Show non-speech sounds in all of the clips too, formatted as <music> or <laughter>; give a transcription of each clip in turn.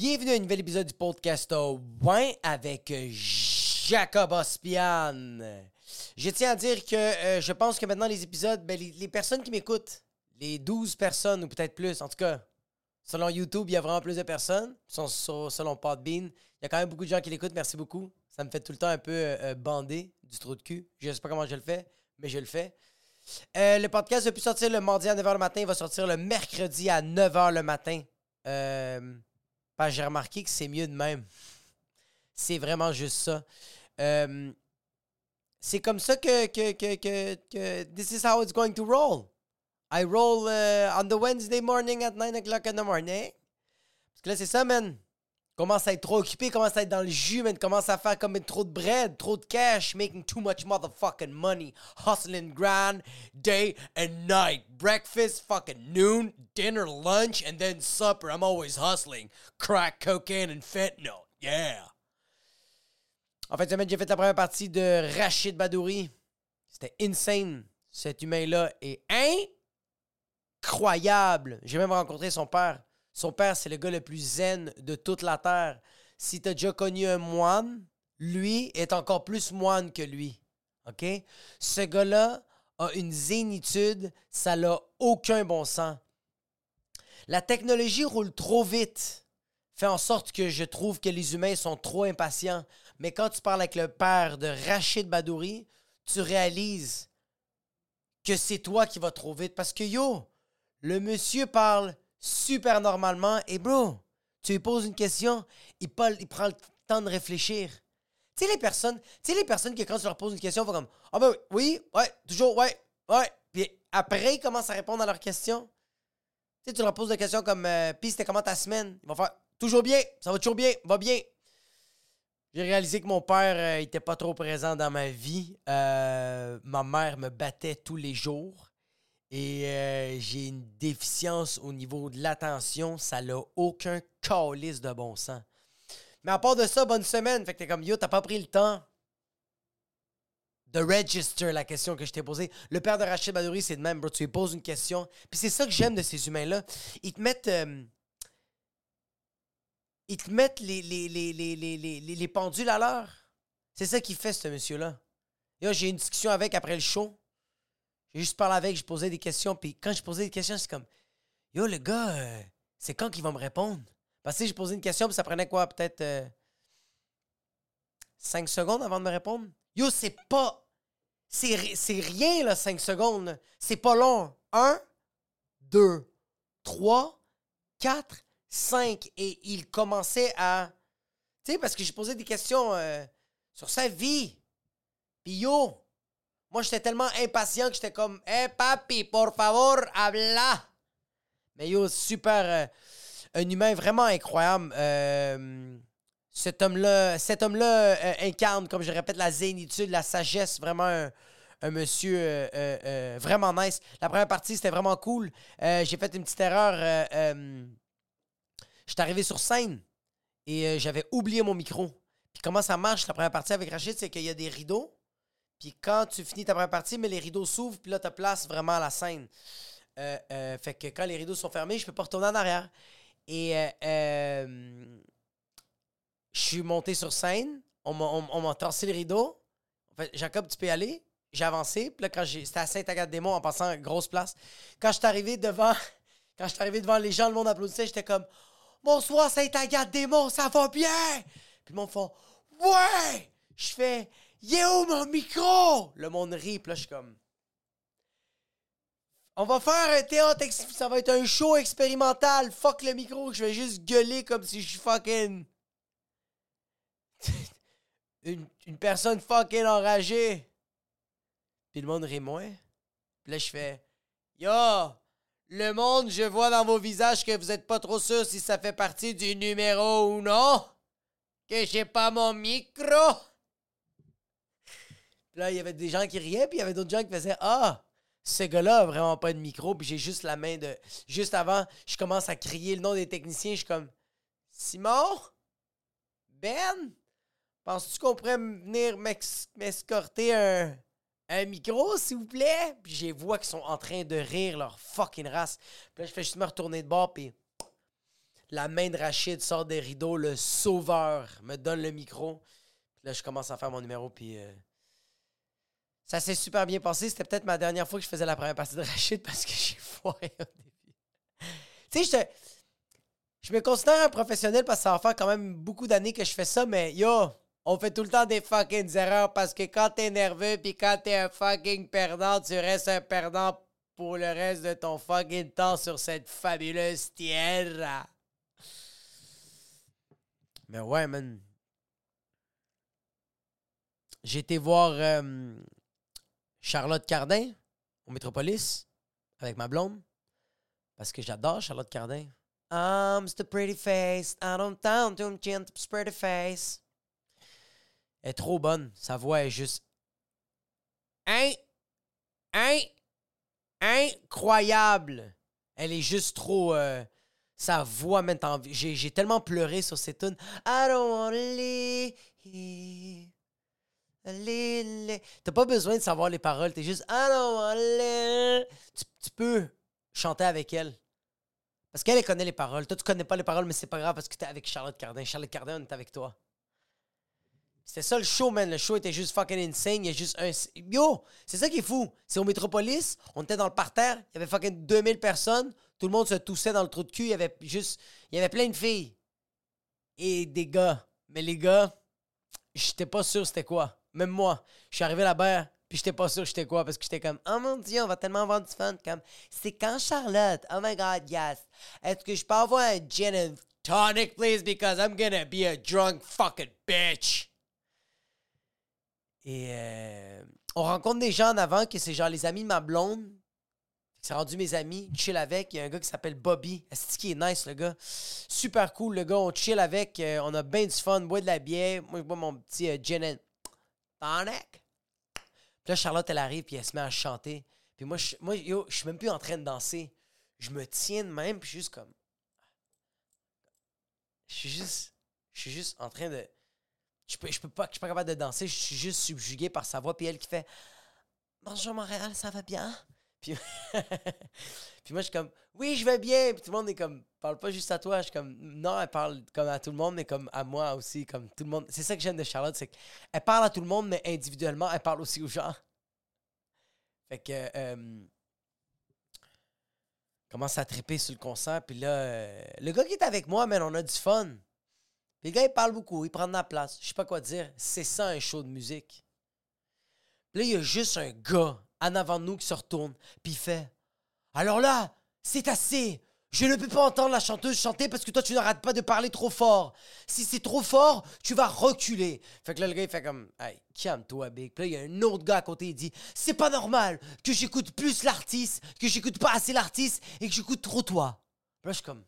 Bienvenue à un nouvel épisode du podcast Win avec Jacob Ospian. Je tiens à dire que euh, je pense que maintenant les épisodes, ben, les, personnes qui m'écoutent, les 12 personnes ou peut-être plus, en tout cas, selon YouTube, il y a vraiment plus de personnes. Selon, Podbean, il y a quand même beaucoup de gens qui l'écoutent. Merci beaucoup. Ça me fait tout le temps un peu euh, euh, bander du trou de cul. Je sais pas comment je le fais, mais je le fais. Euh, le podcast a pu sortir le mardi à 9h le matin. Il va sortir le mercredi à 9h le matin. Euh, que j'ai remarqué que c'est mieux de même. C'est vraiment juste ça. Euh, c'est comme ça que, que, que, que, que this is how it's going to roll. I roll uh, on the Wednesday morning at 9 o'clock in the morning. Parce que là, c'est ça, man. Commence à être trop occupé, commence à être dans le jus, man. Commence à faire comme trop de bread, trop de cash, making too much motherfucking money. Hustling grand, day and night. Breakfast, fucking noon, dinner, lunch, and then supper. I'm always hustling. Crack, cocaine, and fentanyl. Yeah. En fait, j'ai fait la première partie de Rachid Badouri. C'était insane. Cet humain-là est incroyable. J'ai même rencontré son père. Son père, c'est le gars le plus zen de toute la terre. Si t'as déjà connu un moine, lui est encore plus moine que lui. Ce gars-là a une zénitude, ça n'a aucun bon sens. La technologie roule trop vite fait en sorte que je trouve que les humains sont trop impatients. Mais quand tu parles avec le père de Rachid Badouri, tu réalises que c'est toi qui vas trop vite. Parce que yo, le monsieur parle super normalement et bro, tu lui poses une question, il, il prend le temps de réfléchir. Tu sais les personnes, tu sais les personnes qui quand tu leur poses une question, vont comme ah ben oui, ouais, toujours ouais, ouais. Puis après ils commencent à répondre à leurs questions. Tu sais, tu leur poses des questions comme euh, c'était comment ta semaine Ils vont faire Toujours bien, ça va toujours bien, va bien. J'ai réalisé que mon père euh, était pas trop présent dans ma vie. Euh, ma mère me battait tous les jours. Et euh, j'ai une déficience au niveau de l'attention. Ça n'a aucun calice de bon sens. Mais à part de ça, bonne semaine. Fait que t'es comme Yo, t'as pas pris le temps de register la question que je t'ai posée. Le père de Rachid Badouri, c'est de même, bro. Tu lui poses une question. Puis c'est ça que j'aime de ces humains-là. Ils te mettent. euh, ils te mettent les, les, les, les, les, les, les- les pendules à l'heure. C'est ça qu'il fait, ce monsieur-là. J'ai une discussion avec après le show. J'ai juste parlé avec, je posais des questions. Puis quand je posais des questions, c'est comme Yo, le gars, euh, c'est quand qu'il va me répondre? Parce que j'ai posé une question, puis ça prenait quoi? Peut-être 5 secondes avant de me répondre? Yo, c'est pas. C'est ri- c'est rien, là, 5 secondes. C'est pas long. 1, 2, 3, 4, 5. Et il commençait à. Tu sais, parce que j'ai posé des questions euh, sur sa vie. Puis yo, moi, j'étais tellement impatient que j'étais comme, Eh, papi, por favor, habla. Mais yo, super. euh, un humain vraiment incroyable. Euh, cet homme-là, cet homme-là euh, incarne, comme je répète, la zénitude, la sagesse, vraiment un, un monsieur vraiment nice. La première partie, c'était vraiment cool. J'ai fait une petite erreur. J'étais arrivé sur scène et j'avais oublié mon micro. Puis comment ça marche, la première partie avec Rachid, c'est qu'il y a des rideaux. Puis quand tu finis ta première partie, mais les rideaux s'ouvrent, puis là, tu place vraiment à la scène. Euh, euh, fait que quand les rideaux sont fermés, je peux pas retourner en arrière. Et euh, je suis monté sur scène. On m'a on- on tassé le rideau. Jacob, tu peux y aller. J'ai avancé. Puis là, quand j'ai. C'était à Saint-Agathe-des-Monts en passant grosse place. Quand je suis arrivé devant. <laughs> Quand je suis arrivé devant les gens, le monde applaudissait, j'étais comme Bonsoir Saint-Agathe-des-Monts, ça va bien? Puis le monde fait Ouais! Je fais Où mon micro? Le monde rit, puis là, je suis comme on va faire un théâtre, ça va être un show expérimental. Fuck le micro, je vais juste gueuler comme si je suis fucking. <laughs> une, une personne fucking enragée. Puis le monde rit moins. Puis là, je fais Yo, le monde, je vois dans vos visages que vous êtes pas trop sûr si ça fait partie du numéro ou non. Que j'ai pas mon micro. Là, il y avait des gens qui riaient, puis il y avait d'autres gens qui faisaient Ah, ce gars-là a vraiment pas de micro, puis j'ai juste la main de. Juste avant, je commence à crier le nom des techniciens, je suis comme Simon? Ben? Penses-tu qu'on pourrait venir m'escorter un, un micro, s'il vous plaît? Puis j'ai vois qu'ils sont en train de rire leur fucking race. Puis là, je fais juste me retourner de bord, puis la main de Rachid sort des rideaux, le sauveur me donne le micro. Puis là, je commence à faire mon numéro, puis euh, ça s'est super bien passé. C'était peut-être ma dernière fois que je faisais la première partie de Rachid parce que <laughs> j'ai foiré au début. tu sais, je, je me considère un professionnel parce que ça va faire quand même beaucoup d'années que je fais ça, mais yo, on fait tout le temps des fucking erreurs parce que quand t'es nerveux puis quand t'es un fucking perdant, tu restes un perdant pour le reste de ton fucking temps sur cette fabuleuse tierra. Mais ouais, man. J'ai été voir euh, Charlotte Cardin au Métropolis avec ma blonde parce que j'adore Charlotte Cardin. I'm the pretty face, I don't down to pretty face. Elle est trop bonne. Sa voix est juste. Hein? Hein? incroyable. Elle est juste trop. Euh, sa voix maintenant. J'ai tellement pleuré sur cette tune. I don't wanna live. T'as pas besoin de savoir les paroles. T'es juste I don't wanna Tu, tu peux chanter avec elle. Parce qu'elle connaît les paroles. Toi, tu connais pas les paroles, mais c'est pas grave parce que t'es avec Charlotte Cardin. Charlotte Cardin, on est avec toi. C'était ça le show, man. Le show était juste fucking insane. Il y a juste un. Yo! C'est ça qui est fou. C'est au Métropolis. On était dans le parterre. Il y avait fucking 2000 personnes. Tout le monde se toussait dans le trou de cul. Il y avait juste. Il y avait plein de filles. Et des gars. Mais les gars, j'étais pas sûr c'était quoi. Même moi. Je suis arrivé là-bas. Puis j'étais pas sûr j'étais quoi parce que j'étais comme Oh mon dieu, on va tellement avoir du fun. Comme c'est quand Charlotte? Oh my god, yes. Est-ce que je peux avoir un gin and tonic, please? Because I'm gonna be a drunk fucking bitch. Et euh, on rencontre des gens en avant que c'est genre les amis de ma blonde. C'est rendu mes amis, chill avec. Il y a un gars qui s'appelle Bobby. Est-ce qu'il est nice, le gars? Super cool, le gars. On chill avec. Euh, on a bien du fun, boit de la bière. Moi, je bois mon petit euh, gin and tonic. Puis là, Charlotte, elle arrive, puis elle se met à chanter. Puis moi, je, moi, yo, je suis même plus en train de danser. Je me tiens même, puis juste comme. Je suis juste. Je suis juste en train de je peux, je peux pas, je suis pas capable de danser, je suis juste subjugué par sa voix, puis elle qui fait Bonjour Montréal, ça va bien? Puis, <laughs> puis moi, je suis comme Oui, je vais bien. Puis tout le monde est comme Parle pas juste à toi. Je suis comme Non, elle parle comme à tout le monde, mais comme à moi aussi. Comme tout le monde. C'est ça que j'aime de Charlotte, c'est qu'elle parle à tout le monde, mais individuellement, elle parle aussi aux gens. <laughs> Fait que. Euh, commence à triper sur le concert. Puis là, euh, le gars qui est avec moi, man, on a du fun. Les gars, ils parlent beaucoup, ils prennent la place. Je sais pas quoi dire. C'est ça un show de musique. Puis là, il y a juste un gars en avant nous qui se retourne, puis il fait Alors là, c'est assez. Je ne peux pas entendre la chanteuse chanter parce que toi, tu n'arrêtes pas de parler trop fort. Si c'est trop fort, tu vas reculer. Fait que là, le gars, fait comme Hey, calme-toi, Big. Puis là, il y a un autre gars à côté, il dit C'est pas normal que j'écoute plus l'artiste, que j'écoute pas assez l'artiste et que j'écoute trop toi. Puis là, je comme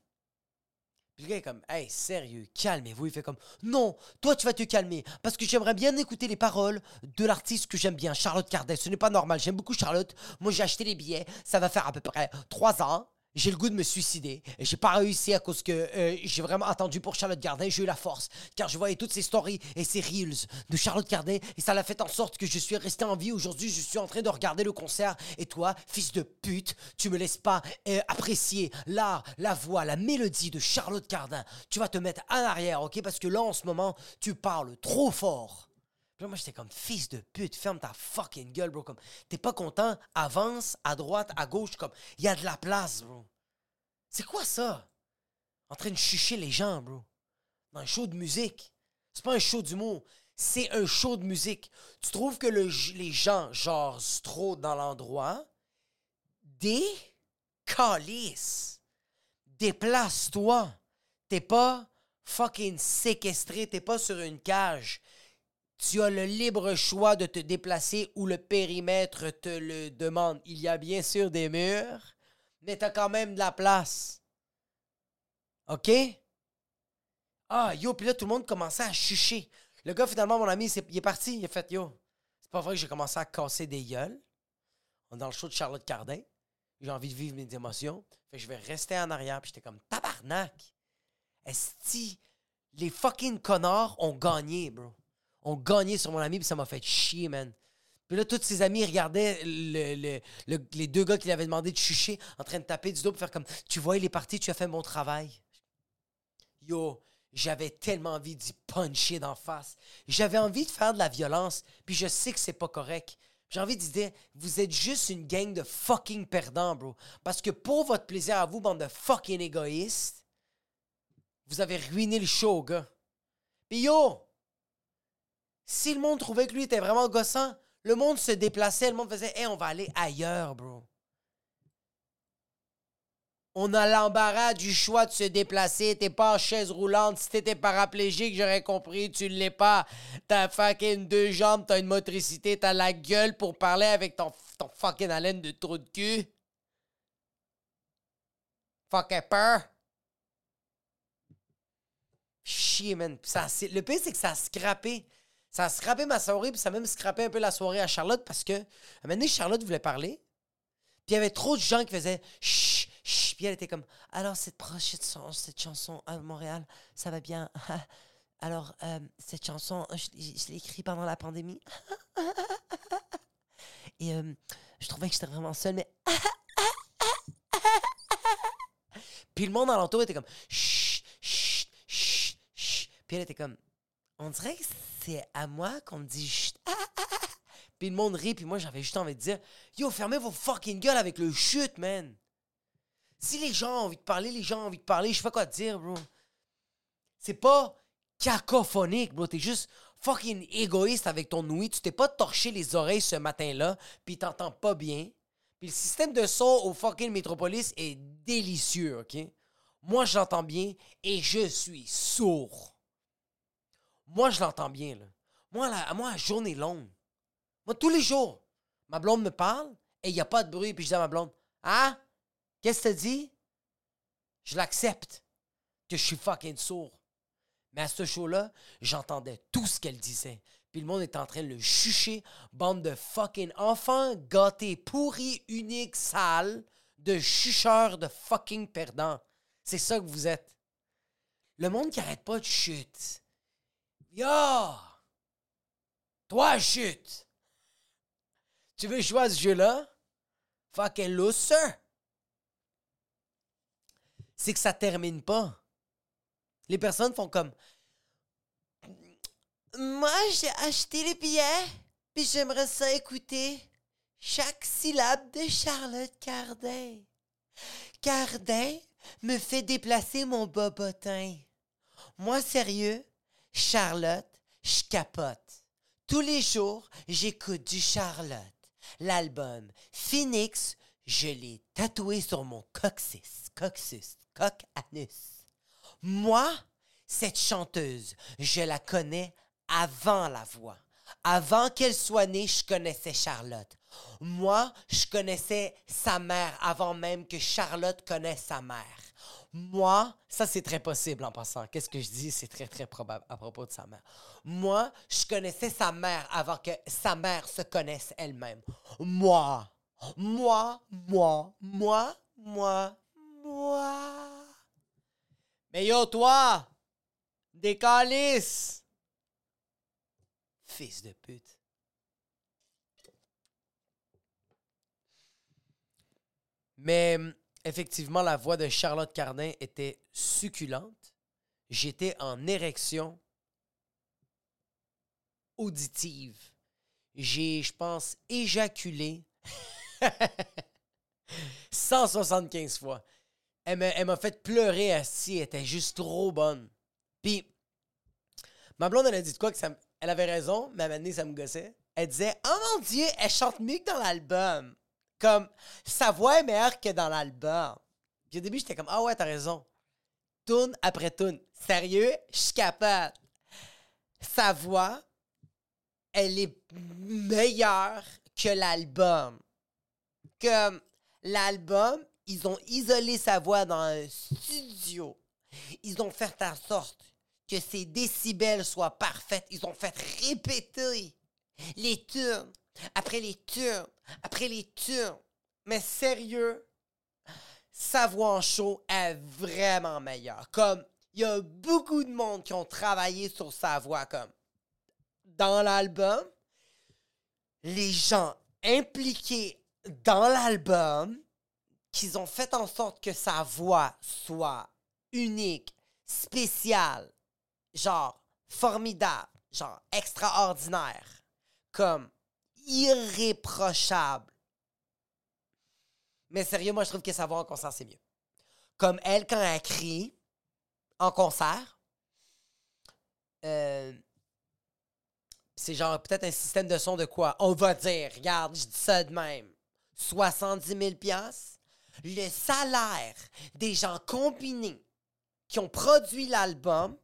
le gars comme, hey, sérieux, calmez-vous. Il fait comme, non, toi tu vas te calmer parce que j'aimerais bien écouter les paroles de l'artiste que j'aime bien, Charlotte Cardin. Ce n'est pas normal, j'aime beaucoup Charlotte. Moi j'ai acheté les billets, ça va faire à peu près trois ans j'ai le goût de me suicider. Et j'ai pas réussi à cause que euh, j'ai vraiment attendu pour Charlotte Gardin. J'ai eu la force. Car je voyais toutes ces stories et ces reels de Charlotte Gardin. Et ça l'a fait en sorte que je suis resté en vie. Aujourd'hui, je suis en train de regarder le concert. Et toi, fils de pute, tu me laisses pas euh, apprécier l'art, la voix, la mélodie de Charlotte Gardin. Tu vas te mettre en arrière, ok? Parce que là, en ce moment, tu parles trop fort moi, j'étais comme fils de pute, ferme ta fucking gueule, bro. Comme, t'es pas content, avance à droite, à gauche, comme, il y a de la place, bro. C'est quoi ça? En train de chucher les gens, bro. Dans un show de musique. C'est pas un show d'humour, c'est un show de musique. Tu trouves que les gens genre trop dans l'endroit? Des Déplace-toi. T'es pas fucking séquestré, t'es pas sur une cage. Tu as le libre choix de te déplacer où le périmètre te le demande. Il y a bien sûr des murs, mais tu as quand même de la place. OK? Ah, yo, puis là, tout le monde commençait à chucher. Le gars, finalement, mon ami, il est parti. Il a fait, yo, c'est pas vrai que j'ai commencé à casser des gueules. On est dans le show de Charlotte Cardin. J'ai envie de vivre mes émotions. Fait je vais rester en arrière. Puis j'étais comme, tabarnak. Est-ce les fucking connards ont gagné, bro? Ont gagné sur mon ami, puis ça m'a fait chier, man. Puis là, tous ses amis regardaient les deux gars qui lui avaient demandé de chucher en train de taper du dos pour faire comme Tu vois, il est parti, tu as fait mon travail. yo, j'avais tellement envie d'y puncher d'en face. J'avais envie de faire de la violence, puis je sais que c'est pas correct. J'ai envie de dire, vous êtes juste une gang de fucking perdants, bro. Parce que pour votre plaisir à vous, bande de fucking égoïstes, vous avez ruiné le show, gars. Puis yo, si le monde trouvait que lui était vraiment gossant, le monde se déplaçait, le monde faisait, hé, on va aller ailleurs, bro. On a l'embarras du choix de se déplacer. T'es pas en chaise roulante. Si t'étais paraplégique, j'aurais compris. Tu l'es pas. T'as fucking deux jambes, t'as une motricité, t'as la gueule pour parler avec ton, fucking haleine de trou de cul. Fucking peur. Chier, man. Le pire, c'est que ça a scrappé. Ça a scrappé ma soirée, puis ça a même scrappé un peu la soirée à Charlotte parce que, à un moment donné, Charlotte voulait parler. Puis il y avait trop de gens qui faisaient chut, chut. Puis elle était comme Alors, cette prochaine cette chanson à Montréal, ça va bien? <laughs> Alors, euh, cette chanson, je, l'ai écrite pendant la pandémie. <laughs> Et euh, je trouvais que j'étais vraiment seule, mais. <laughs> Puis le monde alentour était comme chut, chut, chut, chut. Puis elle était comme On dirait que c'est à moi qu'on me dit chut. Puis le monde rit, puis moi j'avais juste envie de dire Yo, fermez vos fucking gueules avec le chute, man. Si les gens ont envie de parler, les gens ont envie de parler, je sais quoi te dire, bro. C'est pas cacophonique, bro. T'es juste fucking égoïste avec ton ouïe. Tu t'es pas torché les oreilles ce matin-là, puis t'entends pas bien. Puis le système de son au fucking métropolis est délicieux, ok? Moi, je l'entends bien et je suis sourd. Moi, je l'entends bien, là. Moi, la, moi, la journée longue. Moi, tous les jours, ma blonde me parle et il n'y a pas de bruit. Puis je dis à ma blonde, ah, qu'est-ce que tu dis? Je l'accepte que je suis fucking sourd. Mais à ce show-là, j'entendais tout ce qu'elle disait. Puis le monde était en train de le chucher. Bande de fucking enfants gâtés, pourris, uniques, sales, de chucheurs, de fucking perdants. C'est ça que vous êtes. Le monde qui arrête pas de chute. Yo! Toi, chute! Tu veux jouer à ce jeu-là? Fucking loser! C'est que ça termine pas. Les personnes font comme. Moi, j'ai acheté les billets, puis j'aimerais ça écouter chaque syllabe de Charlotte Cardin. Cardin me fait déplacer mon bobotin. Moi, sérieux, Charlotte, je capote. Tous les jours, j'écoute du Charlotte. L'album Phoenix, je l'ai tatoué sur mon coccyx, coccyx, coq anus. Moi, cette chanteuse, je la connais avant la voix. Avant qu'elle soit née, je connaissais Charlotte. Moi, je connaissais sa mère avant même que Charlotte connaisse sa mère. Moi, ça c'est très possible en passant. Qu'est-ce que je dis? C'est très très probable à propos de sa mère. Moi, je connaissais sa mère avant que sa mère se connaisse elle-même. Moi, moi, moi, moi, moi, moi. Mais yo, toi, des calices! Fils de pute. Mais effectivement, la voix de Charlotte Cardin était succulente. J'étais en érection auditive. J'ai, je pense, éjaculé <laughs> 175 fois. Elle m'a, fait pleurer assis. Elle était juste trop bonne. Puis, ma blonde, elle a dit de quoi que ça, elle avait raison, mais à un moment donné, ça me gossait. Elle disait Oh mon Dieu, elle chante mieux que dans l'album. Comme, sa voix est meilleure que dans l'album. Au début, j'étais comme, ah ouais, t'as raison. Tourne après tourne. Sérieux, je suis capable. Sa voix, elle est meilleure que l'album. Comme l'album, ils ont isolé sa voix dans un studio. Ils ont fait en sorte que ses décibels soient parfaits. Ils ont fait répéter les turns après les turns, après les turns. Mais sérieux, sa voix en show est vraiment meilleure. Comme, il y a beaucoup de monde qui ont travaillé sur sa voix, comme, dans l'album, les gens impliqués dans l'album, qu'ils ont fait en sorte que sa voix soit unique, spécial, genre formidable, genre extraordinaire, comme irréprochable. Mais sérieux, moi, je trouve que sa voix en concert, c'est mieux. Comme elle, quand elle crie en concert, euh, c'est genre peut-être un système de son de quoi? On va dire, regarde, je dis ça de même. 70 000 Le salaire des gens combinés qui ont produit l'album,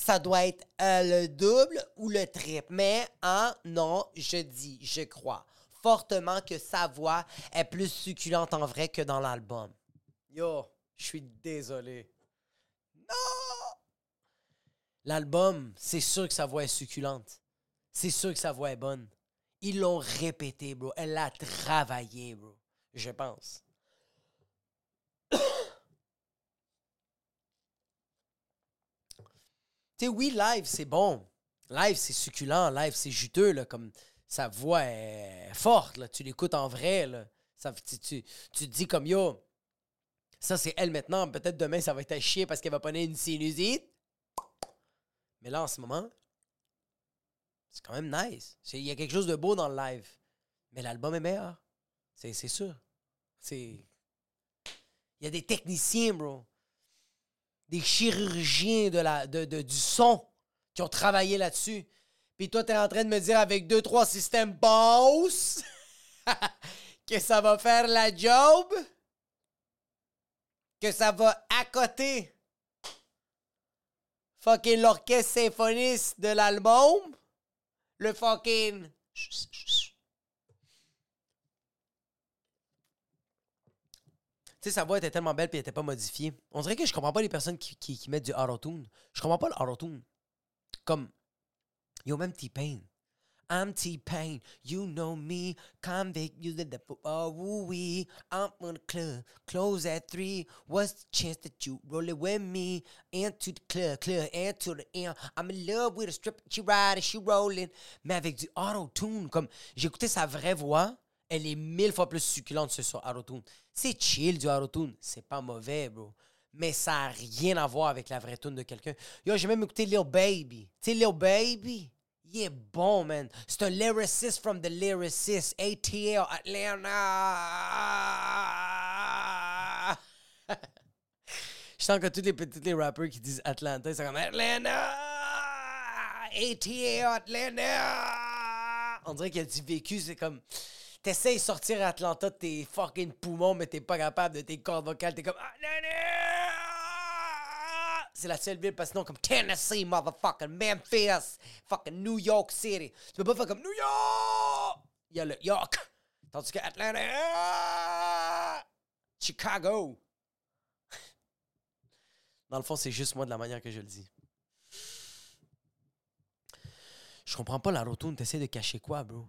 ça doit être euh, le double ou le triple. Mais, hein, non, je dis, je crois fortement que sa voix est plus succulente en vrai que dans l'album. Yo, je suis désolé. Non! L'album, c'est sûr que sa voix est succulente. C'est sûr que sa voix est bonne. Ils l'ont répété, bro. Elle l'a travaillé, bro. Je pense. Tu sais, oui, live, c'est bon. Live, c'est succulent. Live, c'est juteux, là, comme sa voix est forte. Tu l'écoutes en vrai, tu, te dis comme, yo, ça, c'est elle maintenant. Peut-être demain, ça va être à chier parce qu'elle va prendre une sinusite. Mais là, en ce moment, c'est quand même nice. Il y a quelque chose de beau dans le live. Mais l'album est meilleur. C'est sûr. C'est. Il y a des techniciens, bro. Des chirurgiens de la, de, du son qui ont travaillé là-dessus. Puis toi, t'es en train de me dire avec deux, trois systèmes boss <laughs> que ça va faire la job? Que ça va accoter fucking l'orchestre symphoniste de l'album? le fucking. Sais, sa voix était tellement belle puis elle était pas modifiée. On dirait que je comprends pas les personnes qui, qui, mettent du auto-tune. Je comprends pas le auto-tune. Comme. Yo, même T-Pain. I'm T-Pain, you know me, convict, you did the oh woo wee. I'm on the club, close at three. What's the chance that you roll it with me? Into the club, club, into the end. I'm in love with a stripper, she riding, she rolling. Mais avec du auto-tune, comme écouté sa vraie voix, elle est mille fois plus succulente que sur auto-tune. C'est chill du auto-tune, c'est pas mauvais, bro mais ça n'a rien à voir avec la vraie tune de quelqu'un. Yo, j'ai même écouté Lil Baby. Tu Lil Baby, il est bon, man. C'est un lyricist from the lyricist. ATL Atlanta. <laughs> Je sens que tous les petits les rappers qui disent Atlanta, c'est comme Atlanta. ATL Atlanta. On dirait qu'il a vécu, c'est comme. T'essayes de sortir Atlanta de tes fucking poumons, mais t'es pas capable de tes cordes vocales. T'es comme Atlanta c'est la seule ville, parce que sinon, comme Tennessee, motherfucking Memphis, fucking New York City. Tu peux pas faire comme New York! Il y a le York. Tandis que Atlanta, Chicago. Dans le fond, c'est juste moi de la manière que je le dis. Je comprends pas la rotune. T'essaies de cacher quoi, bro?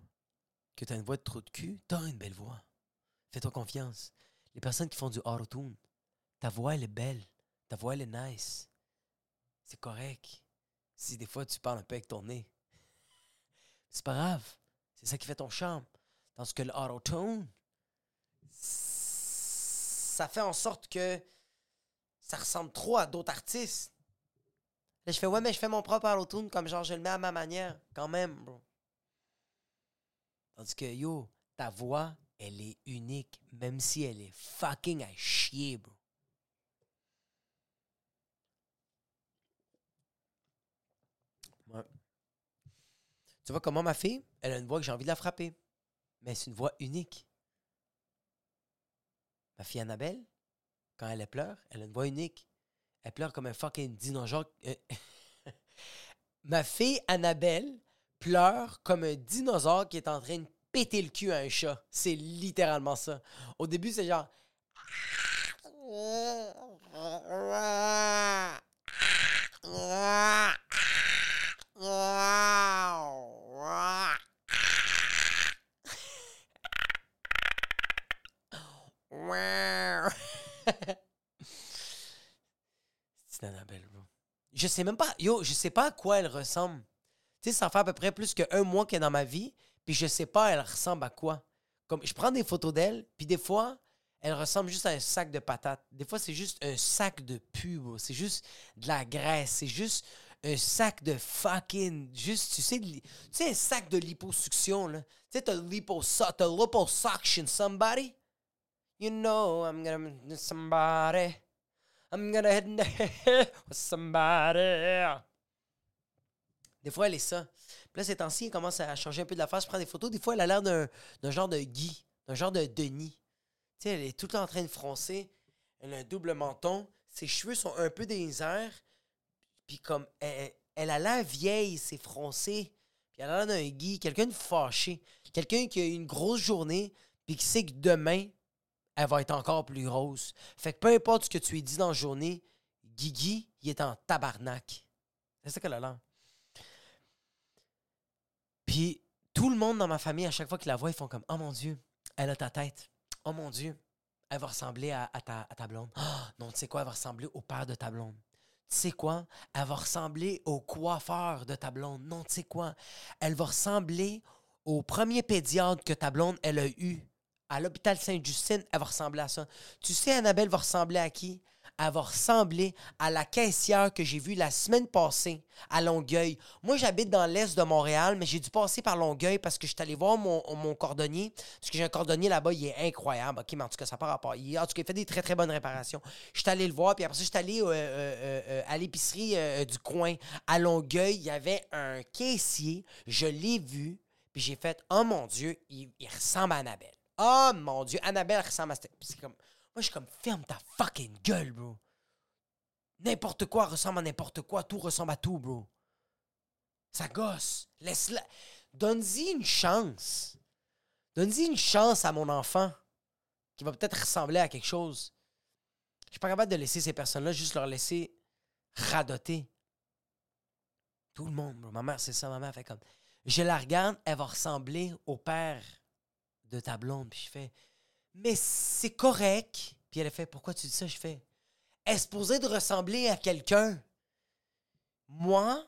Que t'as une voix de trou de cul? T'as une belle voix. Fais-toi confiance. Les personnes qui font du auto-tune, ta voix, elle est belle. Ta voix, elle est nice c'est correct. Si des fois tu parles un peu avec ton nez, <laughs> c'est pas grave. C'est ça qui fait ton charme. Tandis que le auto-tune, ça fait en sorte que ça ressemble trop à d'autres artistes. Là, je fais, ouais, mais je fais mon propre auto-tune comme genre, je le mets à ma manière, quand même, bro. Tandis que, yo, ta voix, elle est unique, même si elle est fucking à chier, bro. Tu vois comment ma fille, elle a une voix que j'ai envie de la frapper. Mais c'est une voix unique. Ma fille Annabelle, quand elle pleure, elle a une voix unique. Elle pleure comme un fucking dinosaure. Euh, <laughs> ma fille Annabelle pleure comme un dinosaure qui est en train de péter le cul à un chat. C'est littéralement ça. Au début, c'est genre. <laughs> c'est Annabelle, bro. Je sais même pas, yo, je sais pas à quoi elle ressemble. Tu sais, ça fait à peu près plus qu'un mois qu'elle est dans ma vie, puis je sais pas elle ressemble à quoi. Comme, je prends des photos d'elle, puis des fois, elle ressemble juste à un sac de patates. Des fois, c'est juste un sac de pub. C'est juste de la graisse. C'est juste un sac de fucking. Juste, tu sais, tu sais un sac de liposuction, là. Tu sais, t'as liposuction, somebody. You know, I'm gonna somebody. I'm gonna <laughs> hit somebody. Des fois, elle est ça. Puis là, ces temps-ci, elle commence à changer un peu de la face, prendre des photos. Des fois, elle a l'air d'un genre de Guy, d'un genre de Denis. Tu sais, elle est tout en train de froncer. Elle a un double menton. Ses cheveux sont un peu airs. Puis comme, elle, a l'air vieille, c'est froncé. Puis elle a l'air d'un Guy, quelqu'un de fâché. Quelqu'un qui a eu une grosse journée, puis qui sait que demain, elle va être encore plus grosse. Fait que peu importe ce que tu lui dis dans la journée, Guigui, il est en tabarnak. C'est ça qu'elle a l'air. Puis tout le monde dans ma famille, à chaque fois qu'ils la voient, ils font comme Oh mon Dieu, elle a ta tête. Oh mon Dieu, elle va ressembler à, ta, blonde. Non, tu sais quoi, elle va ressembler au père de ta blonde. Tu sais quoi? Elle va ressembler au coiffeur de ta blonde. Non, tu sais quoi? Elle va ressembler au premier pédiatre que ta blonde, elle a eu à l'hôpital Sainte-Justine. Elle va ressembler à ça. Tu sais, Annabelle va ressembler à qui? Elle va à la caissière que j'ai vue la semaine passée à Longueuil. Moi, j'habite dans l'est de Montréal, mais j'ai dû passer par Longueuil parce que je suis allé voir mon, cordonnier. Parce que j'ai un cordonnier là-bas, il est incroyable. OK, mais en tout cas, ça part rapport. Il, en tout cas, il fait des très, très bonnes réparations. Je suis allé le voir, puis après ça, je suis allé euh, euh, euh, à l'épicerie du coin à Longueuil. Il y avait un caissier. Je l'ai vu, puis j'ai fait Oh mon Dieu, il, ressemble à Annabelle. Oh mon Dieu, Annabelle ressemble à. C'est comme. Moi, je suis comme, ferme ta fucking gueule, bro. N'importe quoi ressemble à n'importe quoi. Tout ressemble à tout, bro. Ça gosse. Laisse-la. Donne-y une chance. Donne-y une chance à mon enfant qui va peut-être ressembler à quelque chose. Je suis pas capable de laisser ces personnes-là juste leur laisser radoter. Tout le monde, bro. Ma mère, c'est ça. Ma mère fait comme. Je la regarde, elle va ressembler au père de ta blonde. Puis je fais mais c'est correct. Puis elle a fait, pourquoi tu dis ça? Je fais, est supposée de ressembler à quelqu'un? Moi,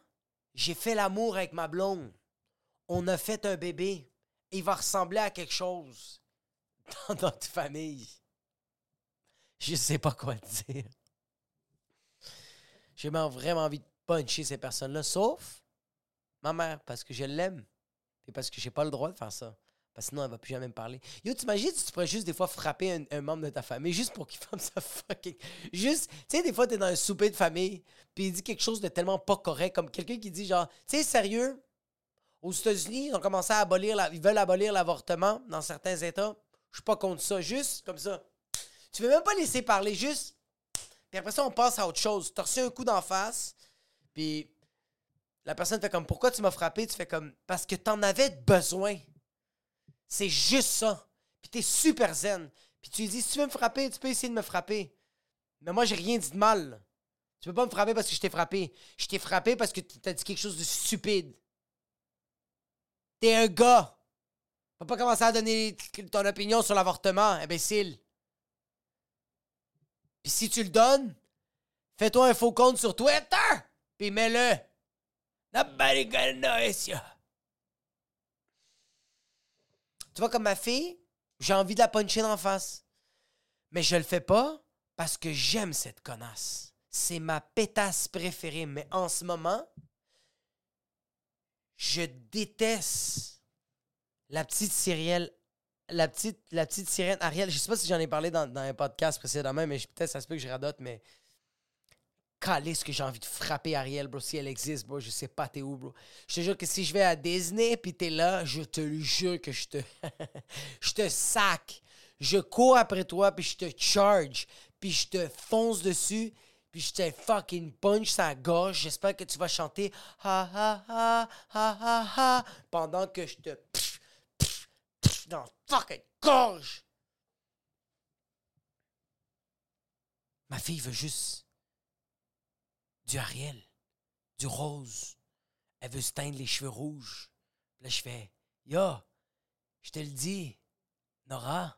j'ai fait l'amour avec ma blonde. On a fait un bébé. Il va ressembler à quelque chose dans notre famille. Je sais pas quoi dire. J'ai vraiment envie de puncher ces personnes-là, sauf ma mère, parce que je l'aime. Et parce que j'ai pas le droit de faire ça. Parce que sinon, elle va plus jamais me parler. Yo, t'imagines si tu pourrais juste des fois frapper un, membre de ta famille juste pour qu'il <laughs> fasse sa fucking. Juste, tu sais, des fois, t'es dans un souper de famille, puis il dit quelque chose de tellement pas correct, comme quelqu'un qui dit genre, tu sais, sérieux, aux États-Unis, ils ont commencé à abolir, la... ils veulent abolir l'avortement dans certains États. Je suis pas contre ça. Juste comme ça. Tu veux même pas laisser parler, juste. Puis après ça, on passe à autre chose. T'as reçu un coup d'en face, puis la personne fait comme, pourquoi tu m'as frappé? Tu fais comme, parce que t'en avais besoin. C'est juste ça. Puis t'es super zen. Puis tu dis, si tu veux me frapper, tu peux essayer de me frapper. Mais moi, j'ai rien dit de mal. Tu peux pas me frapper parce que je t'ai frappé. Je t'ai frappé parce que t'as dit quelque chose de stupide. T'es un gars. Peux pas commencer à donner ton opinion sur l'avortement, imbécile. Puis si tu le donnes, fais-toi un faux compte sur Twitter, puis mets-le. Nobody gonna you. Tu vois, comme ma fille, j'ai envie de la puncher en face. Mais je le fais pas parce que j'aime cette connasse. C'est ma pétasse préférée. Mais en ce moment, je déteste la petite Cyrielle. La petite, la petite sirène Ariel, je sais pas si j'en ai parlé dans, un podcast précédemment, mais peut-être ça se peut que je radote, mais ce que j'ai envie de frapper Ariel, bro. Si elle existe, bro, je sais pas t'es où, bro. Je te jure que si je vais à Disney puis t'es là, je te jure que je te. <laughs> je te sac. Je cours après toi puis je te charge. Puis je te fonce dessus. Puis je te fucking punch sa gorge. J'espère que tu vas chanter ha ha ha ha ha ha pendant que je te dans fucking gorge. Ma fille veut juste du Ariel, du rose. Elle veut se teindre les cheveux rouges. là, je fais, yo, je te le dis, Nora,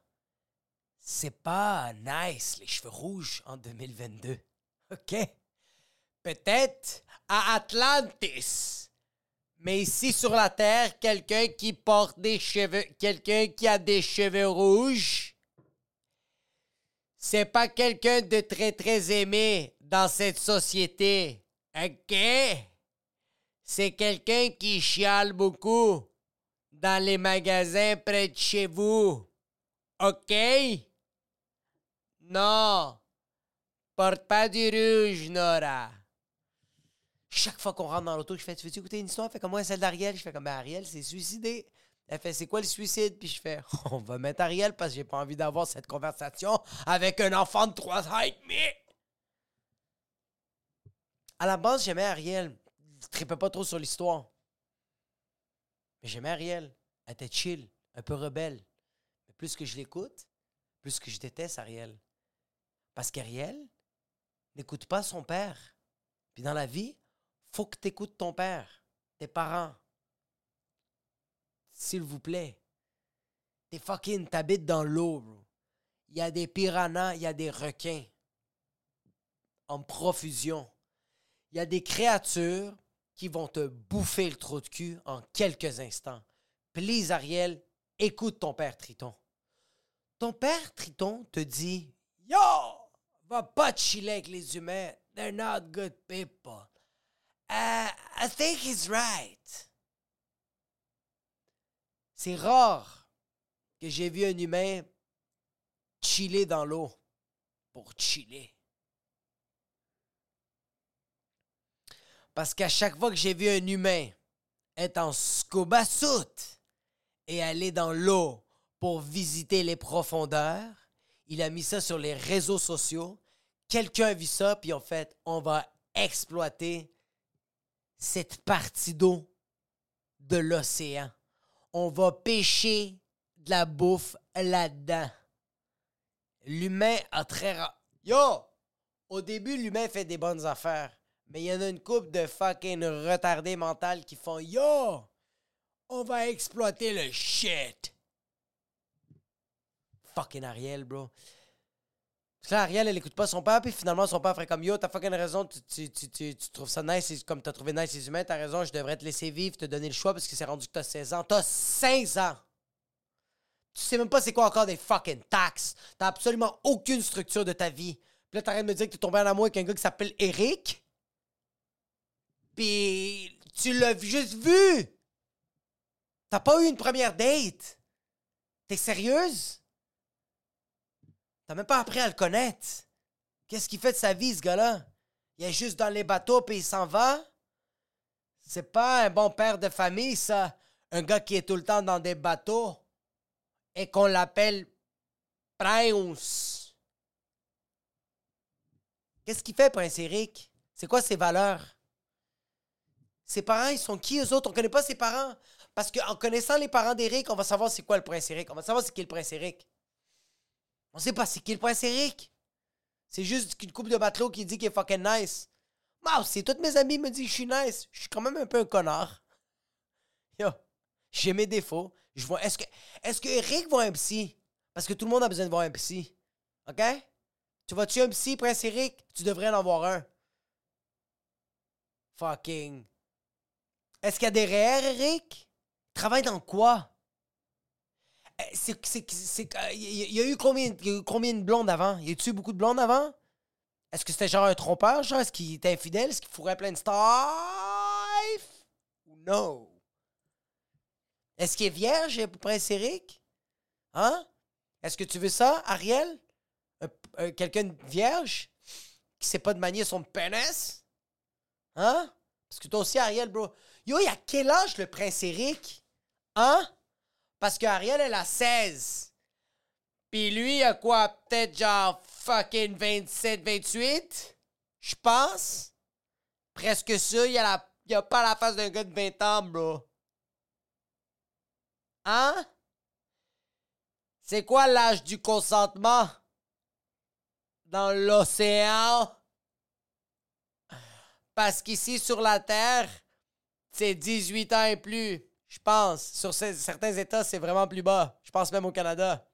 c'est pas nice les cheveux rouges en 2022. <laughs> OK? Peut-être à Atlantis. Mais ici sur la Terre, quelqu'un qui porte des cheveux, quelqu'un qui a des cheveux rouges, c'est pas quelqu'un de très très aimé dans cette société. OK? C'est quelqu'un qui chiale beaucoup dans les magasins près de chez vous. OK? Non. Porte pas du rouge, Nora. Chaque fois qu'on rentre dans l'auto, je fais Tu veux écouter une histoire? Fait comme moi, celle d'Ariel. Je fais comme ben, Ariel, c'est suicidé. Elle fait C'est quoi le suicide? Puis je fais <laughs> On va mettre Ariel parce que j'ai pas envie d'avoir cette conversation avec un enfant de 3 ans et demi. À la base, j'aimais Ariel. Je tripais pas trop sur l'histoire. Mais j'aimais Ariel. Elle était chill, un peu rebelle. Mais plus que je l'écoute, plus que je déteste Ariel. Parce qu'Ariel n'écoute pas son père. Puis dans la vie, faut que tu écoutes ton père, tes parents. S'il vous plaît. T'es fucking, t'habites dans l'eau, bro. Il y a des piranhas, il y a des requins. En profusion. Il y a des créatures qui vont te bouffer le trou de cul en quelques instants. Please, Ariel, écoute ton père Triton. Ton père Triton te dit Yo, va pas chiller avec les humains. They're not good people. Uh, I think he's right. C'est rare que j'ai vu un humain chiller dans l'eau pour chiller. Parce qu'à chaque fois que j'ai vu un humain être en scuba suit et aller dans l'eau pour visiter les profondeurs, il a mis ça sur les réseaux sociaux. Quelqu'un a vu ça, puis en fait, on va exploiter cette partie d'eau de l'océan. On va pêcher de la bouffe là-dedans. L'humain a très. Yo! Au début, l'humain fait des bonnes affaires. Mais il y en a une couple de fucking retardés mentales qui font Yo! On va exploiter le shit! Fucking Ariel, bro. Parce que là, Ariel, elle écoute pas son père, puis finalement, son père ferait comme Yo, t'as fucking raison, tu, tu, tu, tu, trouves ça nice, comme t'as trouvé nice les humains, t'as raison, je devrais te laisser vivre, te donner le choix parce que c'est rendu que t'as 16 ans. T'as 16 ans! Tu sais même pas c'est quoi encore des fucking taxes. T'as absolument aucune structure de ta vie. Puis là, t'arrêtes de me dire que t'es tombé en amour avec un gars qui s'appelle Eric. Puis tu l'as juste vu. T'as pas eu une première date. T'es sérieuse? T'as même pas appris à le connaître. Qu'est-ce qu'il fait de sa vie, ce gars-là? Il est juste dans les bateaux puis il s'en va? C'est pas un bon père de famille, ça. Un gars qui est tout le temps dans des bateaux et qu'on l'appelle Prince. Qu'est-ce qu'il fait, Prince Eric? C'est quoi ses valeurs? Ses parents, ils sont qui eux autres? On connaît pas ses parents. Parce qu'en connaissant les parents d'Eric, on va savoir c'est quoi le prince Eric. On va savoir c'est qui le prince Eric. On sait pas c'est qui le prince Eric. C'est juste une couple de matelots qui dit qu'il est fucking nice. Moi si tous mes amis me disent que je suis nice, je suis quand même un peu un connard. <laughs> Yo, j'ai mes défauts. Je vois. Est-ce que, est-ce que Eric voit un psy? Parce que tout le monde a besoin de voir un psy. OK? Tu vois-tu un psy, Prince Eric? Tu devrais en avoir un. Fucking. Est-ce qu'il y a des REER, Eric? Il travaille dans quoi? Il y a eu combien, de blondes avant? Y a-tu beaucoup de blondes avant? Est-ce que c'était genre un trompeur, genre? Est-ce qu'il était infidèle? Est-ce qu'il fourrait plein de? Ou non? Est-ce qu'il est vierge, Prince Eric? Hein? Est-ce que tu veux ça, Ariel? quelqu'un vierge? Qui sait pas de manier son pénis? Hein? Parce que toi aussi, Ariel, bro. Yo, il a quel âge le prince Eric? Hein? Parce qu'Ariel, elle a 16. Puis lui, il a quoi? Peut-être genre fucking 27, 28? Je pense. Presque la, il a pas la face d'un gars de 20 ans, bro. Hein? C'est quoi l'âge du consentement? Dans l'océan? Parce qu'ici, sur la Terre, c'est 18 ans et plus, je pense. Sur certains États, c'est vraiment plus bas. Je pense même au Canada.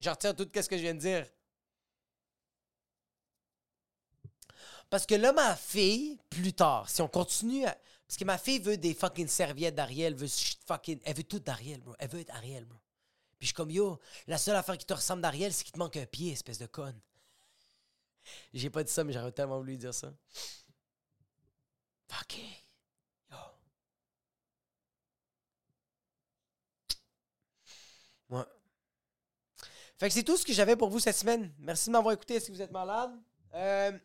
Je retire tout ce que je viens de dire. Parce que là, ma fille, plus tard, si on continue à... Parce que ma fille veut des fucking serviettes d'Ariel, veut fucking... Elle veut tout d'Ariel, bro. Elle veut être Ariel, bro. Puis je suis comme, yo, la seule affaire qui te ressemble d'Ariel, c'est qu'il te manque un pied, espèce de conne. J'ai pas dit ça, mais j'aurais tellement voulu dire ça. Fuck. Yo. Ouais. Fait que c'est tout ce que j'avais pour vous cette semaine. Merci de m'avoir écouté si vous êtes malade? Euh,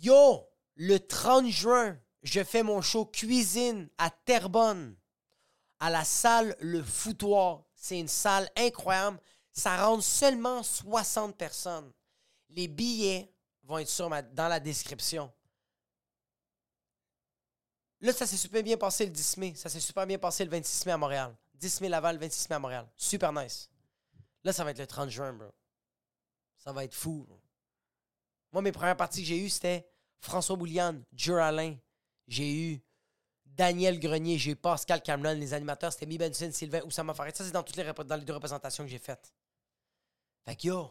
Yo, le 30 juin, je fais mon show cuisine à Terrebonne, à la salle Le Foutoir. C'est une salle incroyable. Ça rentre seulement 60 personnes. Les billets vont être sur dans la description. Là, ça s'est super bien passé le 10 mai. Ça s'est super bien passé le 26 mai à Montréal. 10 mai Laval, 26 mai à Montréal. Super nice. Là, ça va être le 30 juin, bro. Ça va être fou. bro. Moi, mes premières parties que j'ai eues, c'était François Bouliane, Joe Alain. J'ai eu Daniel Grenier, j'ai eu Pascal Cameron. Les animateurs, c'était Mi Benson, Sylvain, Oussama Farid. Ça, c'est dans, toutes les dans les deux représentations que j'ai faites. Fait que yo,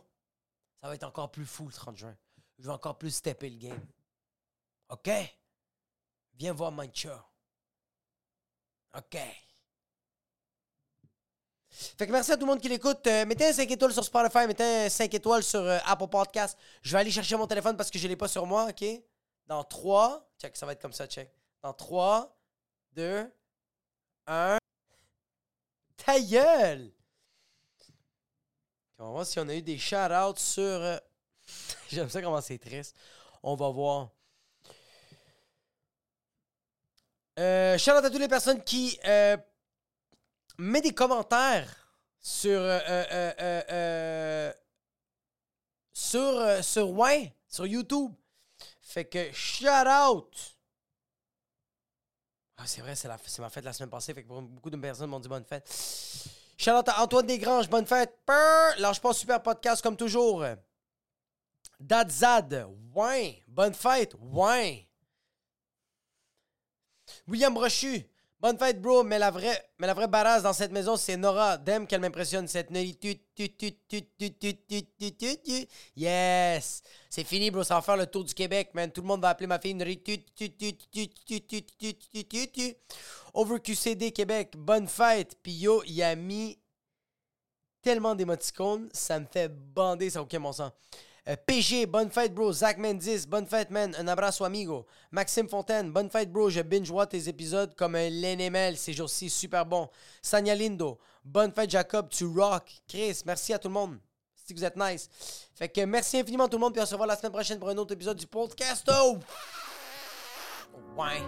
ça va être encore plus fou le 30 juin. Je vais encore plus stepper le game. OK? Viens voir Mancha. OK? Fait que merci à tout le monde qui l'écoute. Euh, mettez un 5 étoiles sur Spotify, mettez un 5 étoiles sur euh, Apple Podcast. Je vais aller chercher mon téléphone parce que je ne l'ai pas sur moi, OK? Dans 3, check, ça va être comme ça, check. Dans 3, 2, 1. Ta gueule! On va voir si on a eu des shout-outs sur. euh, <laughs> J'aime ça comment c'est triste. On va voir. Euh, shout-out à toutes les personnes qui mettent des commentaires sur. euh, euh, euh, euh, sur, sur, sur YouTube. Fait que shout-out! Ah, c'est vrai, c'est, la, c'est ma fête la semaine passée. Fait que beaucoup de personnes m'ont dit bonne fête. Shout-out à Antoine Desgranges, bonne fête. Purr! Lâche pas super podcast comme toujours. Dadzad, ouais. Bonne fête, ouais. William Brochu, Bonne fête, bro, mais la vraie, mais la vraie badass dans cette maison, c'est Nora. Dem qu'elle m'impressionne, cette tu Yes! C'est fini, bro, ça va faire le tour du Québec, man. Tout le monde va appeler ma fille Nori. Over QCD Québec, bonne fête. Puis yo, il a mis tellement d'émoticônes, ça me fait bander, ça n'a aucun bon sens. Euh, PG, bonne fête, bro. Zach Mendis, bonne fête, man. Un abraço, amigo. Maxime Fontaine, bonne fête, bro. Je binge-vois tes épisodes comme un LNML ces jours-ci, super bon. Sanya Lindo, bonne fête, Jacob. Tu rock. Chris, merci à tout le monde. Si vous êtes nice. Fait que merci infiniment, tout le monde. Puis on se revoit la semaine prochaine pour un autre épisode du podcast. Oh! Ouais.